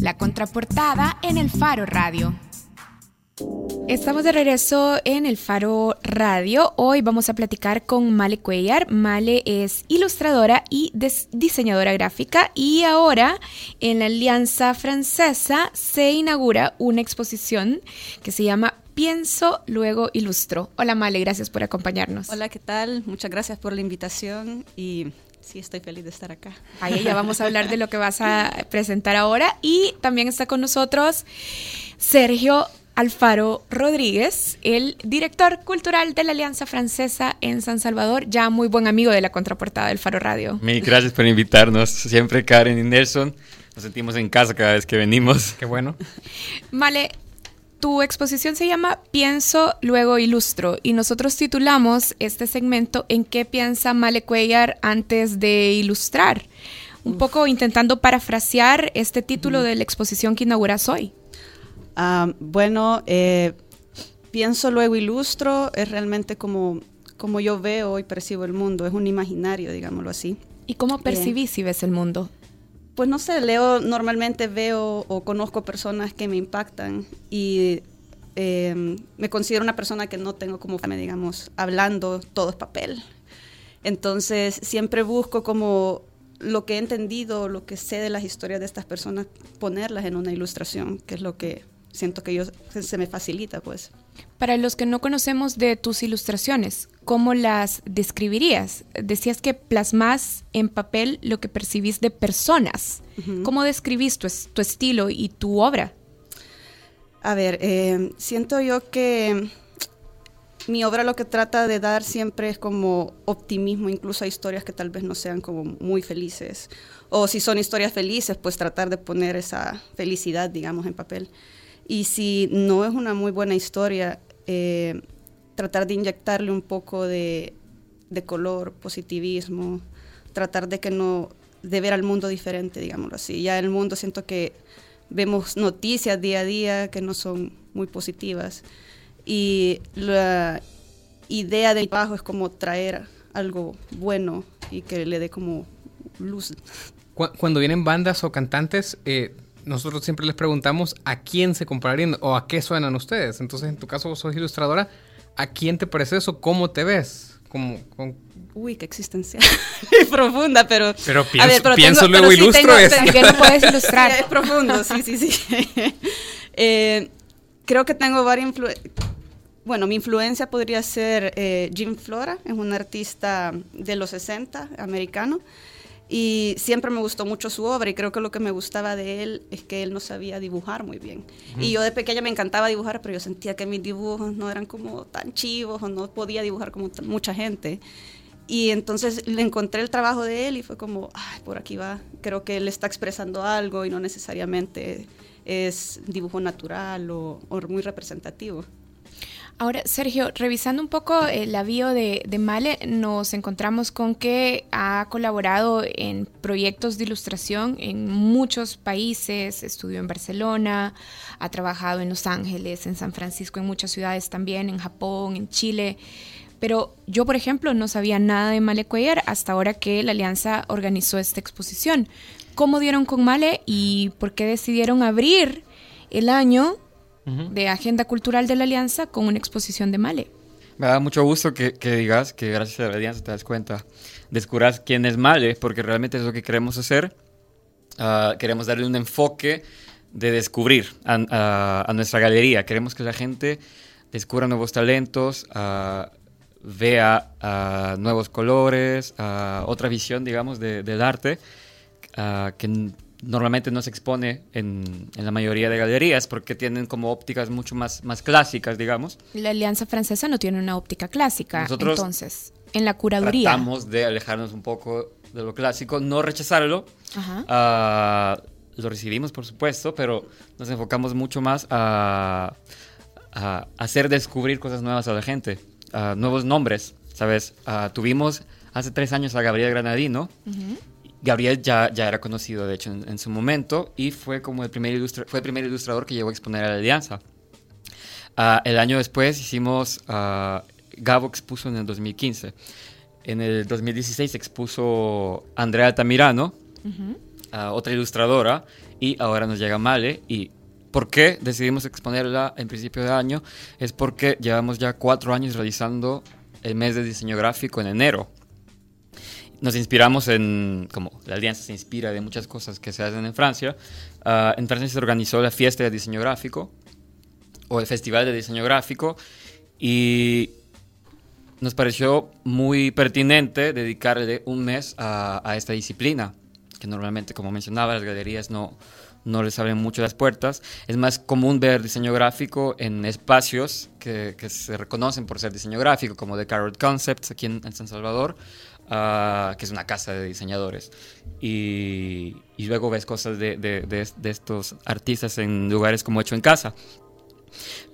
La contraportada en el Faro Radio. Estamos de regreso en el Faro Radio. Hoy vamos a platicar con Male Cuellar. Male es ilustradora y diseñadora gráfica y ahora en la Alianza Francesa se inaugura una exposición que se llama Pienso, luego ilustro. Hola Male, gracias por acompañarnos. Hola, ¿qué tal? Muchas gracias por la invitación y sí, estoy feliz de estar acá. Ahí ya vamos a hablar de lo que vas a presentar ahora y también está con nosotros Sergio Alfaro Rodríguez, el director cultural de la Alianza Francesa en San Salvador, ya muy buen amigo de la contraportada del Faro Radio. Mil gracias por invitarnos. Siempre Karen y Nelson, nos sentimos en casa cada vez que venimos. Qué bueno. Vale, tu exposición se llama Pienso, luego ilustro y nosotros titulamos este segmento ¿En qué piensa Male Cuellar antes de ilustrar? Un poco intentando parafrasear este título de la exposición que inauguras hoy. Bueno, eh, pienso luego ilustro, es realmente como, como yo veo y percibo el mundo, es un imaginario, digámoslo así. ¿Y cómo percibís y ves el mundo? Pues no sé, leo, normalmente veo o conozco personas que me impactan y em, me considero una persona que no tengo como, digamos, hablando, todo es papel. Entonces siempre busco como lo que he entendido, lo que sé de las historias de estas personas, ponerlas en una ilustración, que es lo que siento que yo se me facilita, pues. Para los que no conocemos de tus ilustraciones, ¿cómo las describirías? Decías que plasmas en papel lo que percibís de personas. ¿Cómo describís tu, tu, estilo y tu obra? A ver, eh, siento yo que mi obra lo que trata de dar siempre es como optimismo, incluso a historias que tal vez no sean como muy felices. O si son historias felices, pues tratar de poner esa felicidad, digamos, en papel. Y si no es una muy buena historia, eh, tratar de inyectarle un poco de, color, positivismo, tratar de que no, de ver al mundo diferente, digámoslo así. Ya el mundo siento que vemos noticias día a día que no son muy positivas. Y la idea del trabajo es como traer algo bueno y que le dé como luz. Cuando vienen bandas o cantantes, eh, nosotros siempre les preguntamos a quién se compararían o a qué suenan ustedes. Entonces, en tu caso, vos sos ilustradora, ¿a quién te parece eso? ¿Cómo te ves? Como, Uy, qué existencia profunda, pero... Pero pienso, luego ilustro es... que no puedes ilustrar. es profundo, sí, sí, sí. Eh, creo que tengo varias influencias. Bueno, mi influencia podría ser eh, Jim Flora, es un artista de los 60, americano. Y siempre me gustó mucho su obra y creo que lo que me gustaba de él es que él no sabía dibujar muy bien. Y yo de pequeña me encantaba dibujar, pero yo sentía que mis dibujos no eran como tan chivos o no podía dibujar como mucha gente. Y entonces le encontré el trabajo de él y fue como, ay, por aquí va. Creo que él está expresando algo y no necesariamente es dibujo natural o, o muy representativo. Ahora, Sergio, revisando un poco el avío de, de, Male, nos encontramos con que ha colaborado en proyectos de ilustración en muchos países, estudió en Barcelona, ha trabajado en Los Ángeles, en San Francisco, en muchas ciudades también, en Japón, en Chile. Pero yo, por ejemplo, no sabía nada de Male Cuellar hasta ahora que la Alianza organizó esta exposición. ¿Cómo dieron con Male y por qué decidieron abrir el año de Agenda Cultural de la Alianza con una exposición de Male. Me da mucho gusto que, digas que gracias a la Alianza te das cuenta, descubras quién es Male, porque realmente es lo que queremos hacer. Ah, queremos darle un enfoque de descubrir a, nuestra galería. Queremos que la gente descubra nuevos talentos, uh, vea nuevos colores, otra visión, digamos, del arte, que normalmente no se expone en, la mayoría de galerías porque tienen como ópticas mucho más, más clásicas, digamos. La Alianza Francesa no tiene una óptica clásica, entonces, en la curaduría. Tratamos de alejarnos un poco de lo clásico, no rechazarlo. Ah, lo recibimos, por supuesto, pero nos enfocamos mucho más a, hacer descubrir cosas nuevas a la gente, nuevos nombres, ¿sabes? Ah, tuvimos hace tres años a Gabriel Granadino, Gabriel ya, ya era conocido, de hecho, en, su momento, y fue como el primer, fue el primer ilustrador que llegó a exponer a la Alianza. Ah, el año después hicimos, uh, Gabo expuso en el 2015. En el 2016 expuso Andrea Altamirano, ah, otra ilustradora, y ahora nos llega Male y ¿Por qué decidimos exponerla en principio de año? Es porque llevamos ya cuatro años realizando el mes de diseño gráfico en enero. Nos inspiramos en, como la alianza se inspira de muchas cosas que se hacen en Francia, uh, en Francia se organizó la fiesta de diseño gráfico o el festival de diseño gráfico y nos pareció muy pertinente dedicarle un mes a, a esta disciplina, que normalmente, como mencionaba, las galerías no, no les abren mucho las puertas. Es más común ver diseño gráfico en espacios que, que se reconocen por ser diseño gráfico, como The Carrot Concepts aquí en, en San Salvador, uh, que es una casa de diseñadores. Y, y luego ves cosas de, de, de, de, estos artistas en lugares como Hecho en Casa.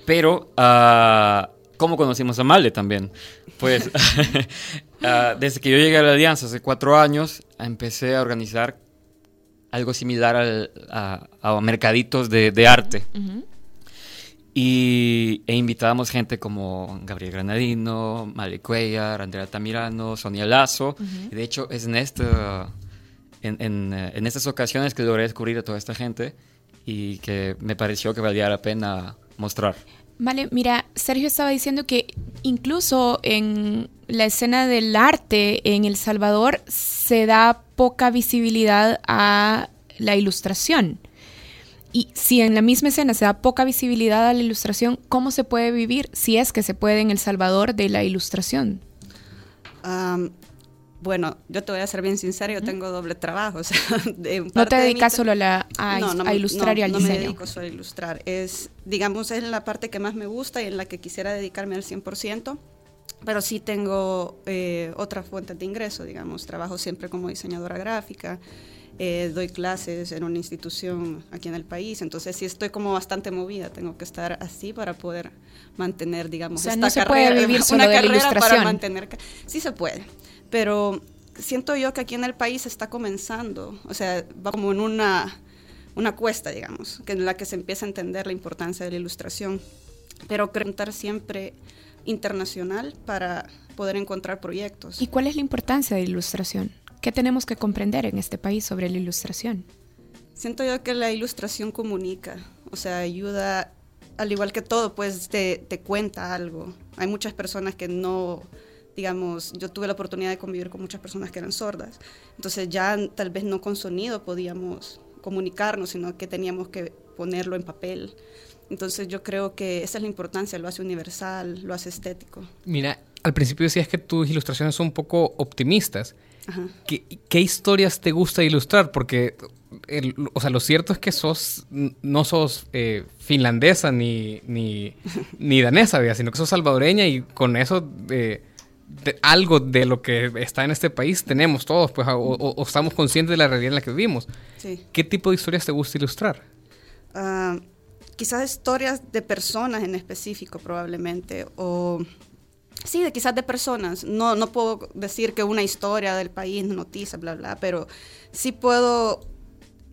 Pero, uh, ¿cómo conocimos a Male también? Pues, uh, desde que yo llegué a la Alianza hace cuatro años, empecé a organizar algo similar al, a, a, mercaditos de, de arte. Uh -huh. Y e invitábamos gente como Gabriel Granadino, Male Cuellar, Andrea Tamirano, Sonia Lazo. Uh -huh. de hecho, es en, esta, en, en, en, estas ocasiones que logré descubrir a toda esta gente y que me pareció que valía la pena mostrar. Vale, mira, Sergio estaba diciendo que incluso en la escena del arte en El Salvador se da poca visibilidad a la ilustración. Y si en la misma escena se da poca visibilidad a la ilustración, ¿cómo se puede vivir, si es que se puede en El Salvador, de la ilustración? Um, bueno, yo te voy a ser bien sincera, yo tengo doble trabajo. O sea, de no te dedicas solo a, la, a, no, no, a ilustrar no, y al no diseño. No me dedico solo a ilustrar. Es, digamos, es la parte que más me gusta y en la que quisiera dedicarme al 100%. Pero sí tengo eh, otras fuentes de ingreso, digamos. Trabajo siempre como diseñadora gráfica. Eh, doy clases en una institución aquí en el país, entonces sí estoy como bastante movida, tengo que estar así para poder mantener, digamos, o sea, esta no se carrera, puede vivir solo una de carrera para mantener, sí se puede, pero siento yo que aquí en el país está comenzando, o sea, va como en una, una cuesta, digamos, que en la que se empieza a entender la importancia de la ilustración, pero preguntar siempre internacional para poder encontrar proyectos. ¿Y cuál es la importancia de la ilustración? ¿Qué tenemos que comprender en este país sobre la ilustración? Siento yo que la ilustración comunica, o sea, ayuda, al igual que todo, pues te, te, cuenta algo. Hay muchas personas que no, digamos, yo tuve la oportunidad de convivir con muchas personas que eran sordas, entonces ya tal vez no con sonido podíamos comunicarnos, sino que teníamos que ponerlo en papel. Entonces yo creo que esa es la importancia, lo hace universal, lo hace estético. Mira, al principio decías que tus ilustraciones son un poco optimistas. ¿Qué, ¿Qué, historias te gusta ilustrar? Porque, el, o sea, lo cierto es que sos, no sos eh, finlandesa ni, ni, ni danesa, ¿verdad? sino que sos salvadoreña y con eso, eh, de, algo de lo que está en este país tenemos todos, pues, o, o, o, estamos conscientes de la realidad en la que vivimos. Sí. ¿Qué tipo de historias te gusta ilustrar? Uh, quizás historias de personas en específico, probablemente, o Sí, de, quizás de personas. No, no puedo decir que una historia del país, noticia, bla, bla, pero sí puedo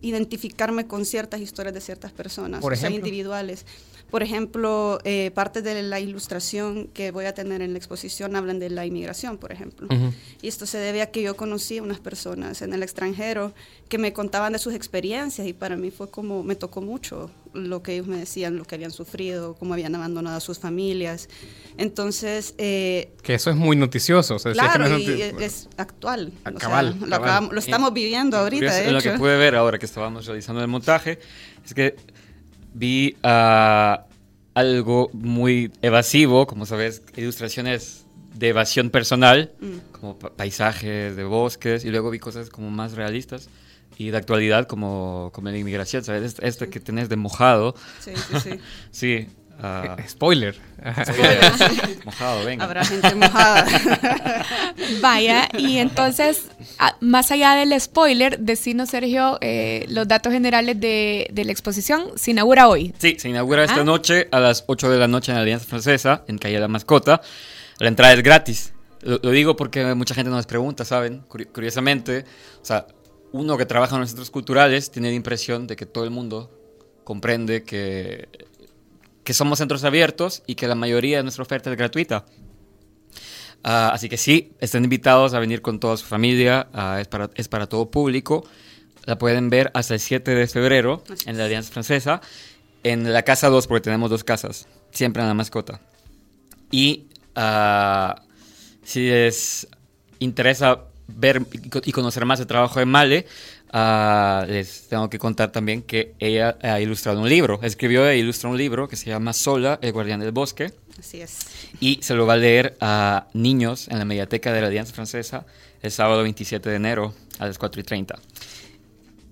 identificarme con ciertas historias de ciertas personas, Por o sea, individuales. Por ejemplo, eh, parte de la ilustración que voy a tener en la exposición hablan de la inmigración, por ejemplo. Uh -huh. Y esto se debe a que yo conocí a unas personas en el extranjero que me contaban de sus experiencias y para mí fue como, me tocó mucho lo que ellos me decían, lo que habían sufrido, cómo habían abandonado a sus familias. Entonces... Eh, que eso es muy noticioso. O sea, claro, no es, y es, es, actual. A cabal, o sea. Lo, acabamos, lo, estamos viviendo ahorita, de Lo hecho. que pude ver ahora que estábamos realizando el montaje es que vi uh, algo muy evasivo, como sabes, ilustraciones de evasión personal, mm. como pa paisajes de bosques, y luego vi cosas como más realistas y de actualidad como, como la inmigración, ¿sabes? Este, este que tenés de mojado. Sí, sí, sí. sí. Uh, Spoiler. Spoiler. mojado, venga. Habrá gente mojada. Vaya, y entonces, a, más allá del spoiler, decinos, Sergio, eh, los datos generales de, de, la exposición. Se inaugura hoy. Sí, se inaugura esta ah. noche a las 8 de la noche en la Alianza Francesa, en Calle La Mascota. La entrada es gratis. Lo, lo digo porque mucha gente nos pregunta, ¿saben? Curiosamente, o sea, uno que trabaja en los centros culturales tiene la impresión de que todo el mundo comprende que, que somos centros abiertos y que la mayoría de nuestra oferta es gratuita. Uh, así que sí, están invitados a venir con toda su familia, uh, es, para, es para todo público. la pueden ver hasta el 7 de febrero en la Alianza Francesa, en la casa 2, porque tenemos dos casas, siempre en la mascota. Y ah, si les interesa ver y conocer más el trabajo de Male, uh, les tengo que contar también que ella ha ilustrado un libro, escribió e ilustró un libro que se llama Sola, el guardián del bosque. Así es. Y se lo va a leer a niños en la mediateca de la Alianza Francesa el sábado 27 de enero a las 4 y 30.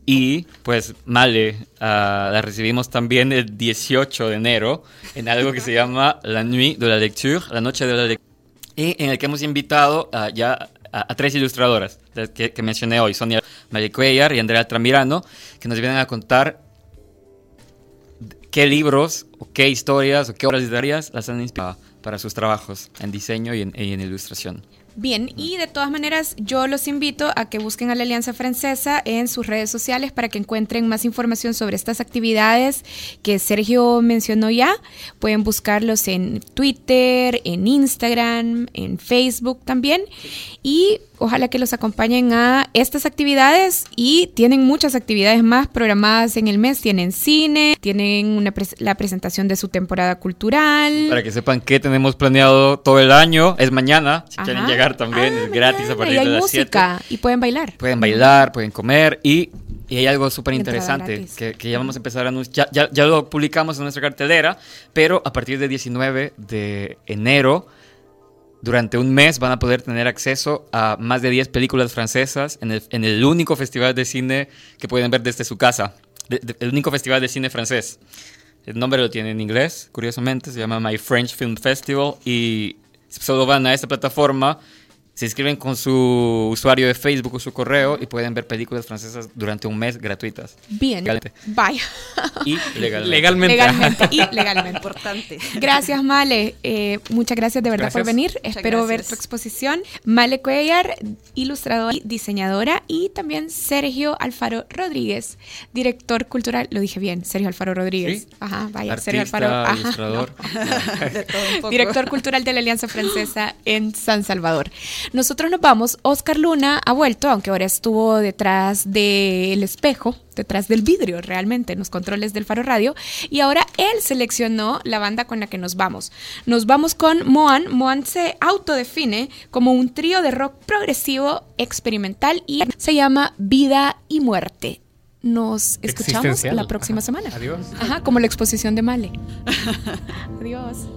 Y pues Male uh, la recibimos también el 18 de enero en algo que se llama La Nuit de la Lecture, la Noche de la Lectura, y en el que hemos invitado uh, ya a, tres ilustradoras que, mencioné hoy, Sonia María Cuellar y Andrea Tramirano, que nos vienen a contar qué libros, o qué historias, o qué obras literarias las han inspirado para sus trabajos en diseño y en ilustración. Bien, y de todas maneras yo los invito a que busquen a la Alianza Francesa en sus redes sociales para que encuentren más información sobre estas actividades que Sergio mencionó ya. Pueden buscarlos en Twitter, en Instagram, en Facebook también. Y ojalá que los acompañen a estas actividades y tienen muchas actividades más programadas en el mes. Tienen cine, tienen la presentación de su temporada cultural. Para que sepan qué tenemos planeado todo el año, es mañana, si quieren llegar también, ah, es gratis a partir y hay de las música y pueden bailar. Pueden bailar, pueden comer y y hay algo súper interesante que, que, ya vamos a empezar a. Ya, ya, ya, lo publicamos en nuestra cartelera, pero a partir del 19 de enero durante un mes van a poder tener acceso a más de 10 películas francesas en el, en el único festival de cine que pueden ver desde su casa. el único festival de cine francés. El nombre lo tiene en inglés, curiosamente, se llama My French Film Festival y solo van a esta plataforma se inscriben con su usuario de Facebook o su correo y pueden ver películas francesas durante un mes gratuitas. Bien. Vaya. Y legalmente. Legalmente. y legalmente. Importante. Gracias, Male. Eh, muchas gracias de verdad por venir. Espero ver tu exposición. Male Cuellar, ilustradora y diseñadora. Y también Sergio Alfaro Rodríguez, director cultural. Lo dije bien, Sergio Alfaro Rodríguez. Ajá, vaya, Sergio Alfaro. Ilustrador. Director cultural de la Alianza Francesa en San Salvador. Nosotros nos vamos. Oscar Luna ha vuelto, aunque ahora estuvo detrás del espejo, detrás del vidrio realmente, en los controles del Faro Radio. Y ahora él seleccionó la banda con la que nos vamos. Nos vamos con Moan. Moan se autodefine como un trío de rock progresivo experimental y se llama Vida y Muerte nos escuchamos la próxima semana. Adiós. Ajá, como la exposición de Male. Adiós.